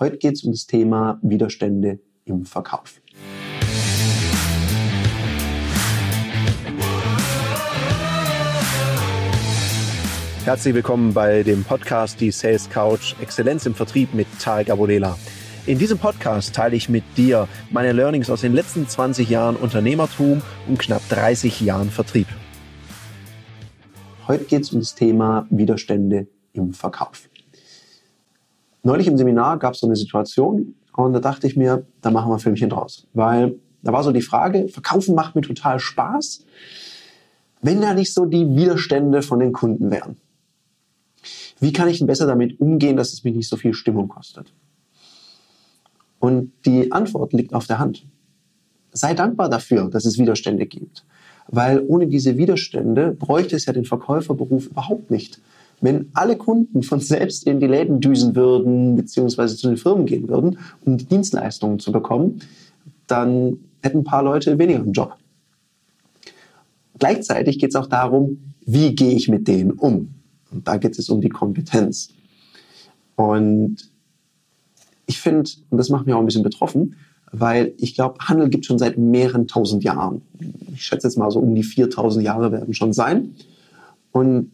Heute geht es um das Thema Widerstände im Verkauf. Herzlich willkommen bei dem Podcast Die Sales Couch Exzellenz im Vertrieb mit Tarek Abodela. In diesem Podcast teile ich mit dir meine Learnings aus den letzten 20 Jahren Unternehmertum und knapp 30 Jahren Vertrieb. Heute geht es um das Thema Widerstände im Verkauf neulich im Seminar gab es so eine Situation und da dachte ich mir, da machen wir ein Filmchen draus. Weil da war so die Frage, Verkaufen macht mir total Spaß, wenn da nicht so die Widerstände von den Kunden wären. Wie kann ich denn besser damit umgehen, dass es mich nicht so viel Stimmung kostet? Und die Antwort liegt auf der Hand. Sei dankbar dafür, dass es Widerstände gibt. Weil ohne diese Widerstände bräuchte es ja den Verkäuferberuf überhaupt nicht. Wenn alle Kunden von selbst in die Läden düsen würden, beziehungsweise zu den Firmen gehen würden, um die Dienstleistungen zu bekommen, dann hätten ein paar Leute weniger einen Job. Gleichzeitig geht es auch darum, wie gehe ich mit denen um? Und da geht es um die Kompetenz. Und ich finde, und das macht mich auch ein bisschen betroffen, weil ich glaube, Handel gibt schon seit mehreren tausend Jahren. Ich schätze jetzt mal so um die 4000 Jahre werden schon sein. Und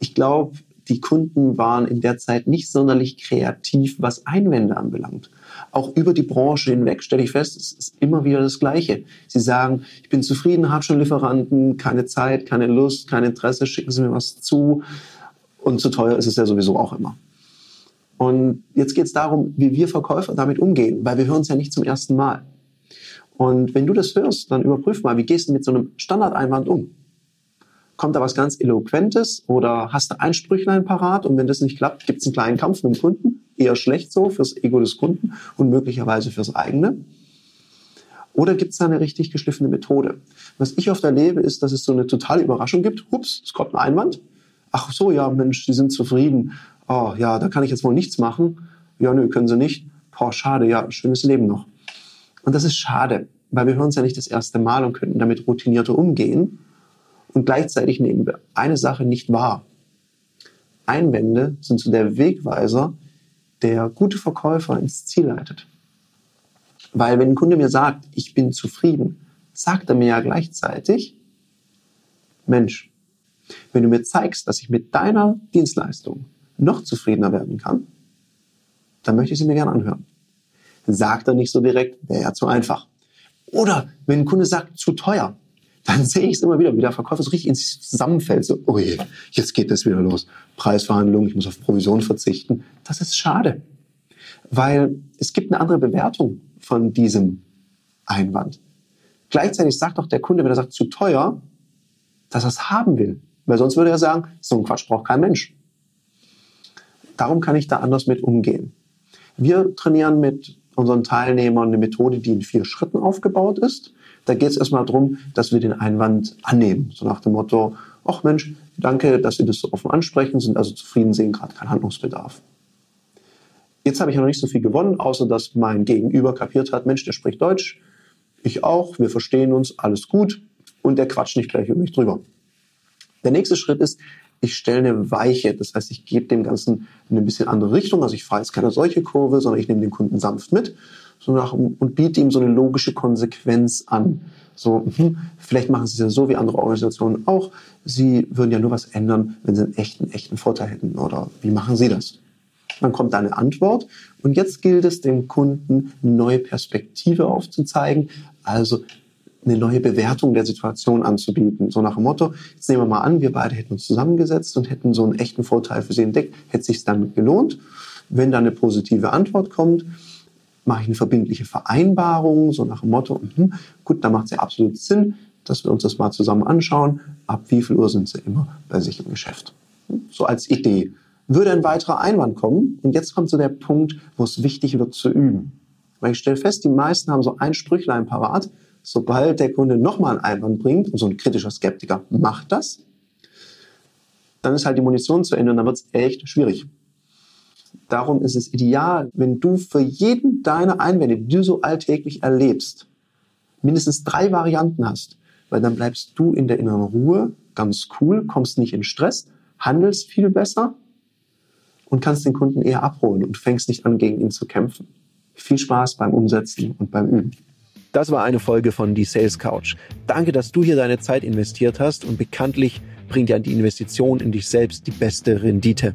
ich glaube, die Kunden waren in der Zeit nicht sonderlich kreativ, was Einwände anbelangt. Auch über die Branche hinweg stelle ich fest, es ist immer wieder das Gleiche. Sie sagen, ich bin zufrieden, habe schon Lieferanten, keine Zeit, keine Lust, kein Interesse, schicken Sie mir was zu. Und zu teuer ist es ja sowieso auch immer. Und jetzt geht es darum, wie wir Verkäufer damit umgehen, weil wir hören es ja nicht zum ersten Mal. Und wenn du das hörst, dann überprüf mal, wie gehst du mit so einem Standardeinwand um? Kommt da was ganz Eloquentes oder hast du ein Sprüchlein parat und wenn das nicht klappt, gibt es einen kleinen Kampf mit dem Kunden. Eher schlecht so fürs Ego des Kunden und möglicherweise fürs eigene. Oder gibt es da eine richtig geschliffene Methode? Was ich oft erlebe, ist, dass es so eine totale Überraschung gibt. Hups, es kommt ein Einwand. Ach so, ja, Mensch, Sie sind zufrieden. Oh, ja, da kann ich jetzt wohl nichts machen. Ja, nö, können Sie nicht. Boah, schade, ja, schönes Leben noch. Und das ist schade, weil wir hören es ja nicht das erste Mal und könnten damit routinierter umgehen. Und gleichzeitig nehmen wir eine Sache nicht wahr. Einwände sind so der Wegweiser, der gute Verkäufer ins Ziel leitet. Weil wenn ein Kunde mir sagt, ich bin zufrieden, sagt er mir ja gleichzeitig, Mensch, wenn du mir zeigst, dass ich mit deiner Dienstleistung noch zufriedener werden kann, dann möchte ich sie mir gerne anhören. Sagt er nicht so direkt, wäre ja zu einfach. Oder wenn ein Kunde sagt, zu teuer, dann sehe ich es immer wieder, wie der Verkäufer so richtig in sich zusammenfällt. So, oh je, jetzt geht es wieder los. Preisverhandlungen, ich muss auf Provision verzichten. Das ist schade, weil es gibt eine andere Bewertung von diesem Einwand. Gleichzeitig sagt auch der Kunde, wenn er sagt, zu teuer, dass er es haben will. Weil sonst würde er sagen, so ein Quatsch braucht kein Mensch. Darum kann ich da anders mit umgehen. Wir trainieren mit unseren Teilnehmern eine Methode, die in vier Schritten aufgebaut ist. Da geht es erstmal darum, dass wir den Einwand annehmen. So nach dem Motto, ach Mensch, danke, dass Sie das so offen ansprechen, sind also zufrieden, sehen gerade keinen Handlungsbedarf. Jetzt habe ich ja noch nicht so viel gewonnen, außer dass mein Gegenüber kapiert hat, Mensch, der spricht Deutsch, ich auch, wir verstehen uns, alles gut und der quatscht nicht gleich über mich drüber. Der nächste Schritt ist, ich stelle eine Weiche, das heißt, ich gebe dem Ganzen eine bisschen andere Richtung, also ich fahre jetzt keine solche Kurve, sondern ich nehme den Kunden sanft mit so nach, und biete ihm so eine logische Konsequenz an. So, hm, vielleicht machen Sie es ja so wie andere Organisationen auch. Sie würden ja nur was ändern, wenn Sie einen echten, echten Vorteil hätten. Oder wie machen Sie das? Dann kommt da eine Antwort. Und jetzt gilt es, dem Kunden eine neue Perspektive aufzuzeigen. Also eine neue Bewertung der Situation anzubieten. So nach dem Motto, jetzt nehmen wir mal an, wir beide hätten uns zusammengesetzt und hätten so einen echten Vorteil für Sie entdeckt, hätte sich dann gelohnt. Wenn da eine positive Antwort kommt, mache ich eine verbindliche Vereinbarung, so nach dem Motto, mh, gut, da macht es ja absolut Sinn, dass wir uns das mal zusammen anschauen. Ab wie viel Uhr sind sie immer bei sich im Geschäft? So als Idee. Würde ein weiterer Einwand kommen, und jetzt kommt so der Punkt, wo es wichtig wird zu üben. Weil ich stelle fest, die meisten haben so ein Sprüchlein parat, sobald der Kunde nochmal einen Einwand bringt, und so ein kritischer Skeptiker macht das, dann ist halt die Munition zu Ende und dann wird es echt schwierig. Darum ist es ideal, wenn du für jeden deiner Einwände, die du so alltäglich erlebst, mindestens drei Varianten hast, weil dann bleibst du in der inneren Ruhe, ganz cool, kommst nicht in Stress, handelst viel besser und kannst den Kunden eher abholen und fängst nicht an, gegen ihn zu kämpfen. Viel Spaß beim Umsetzen und beim Üben. Das war eine Folge von Die Sales Couch. Danke, dass du hier deine Zeit investiert hast und bekanntlich bringt ja die Investition in dich selbst die beste Rendite.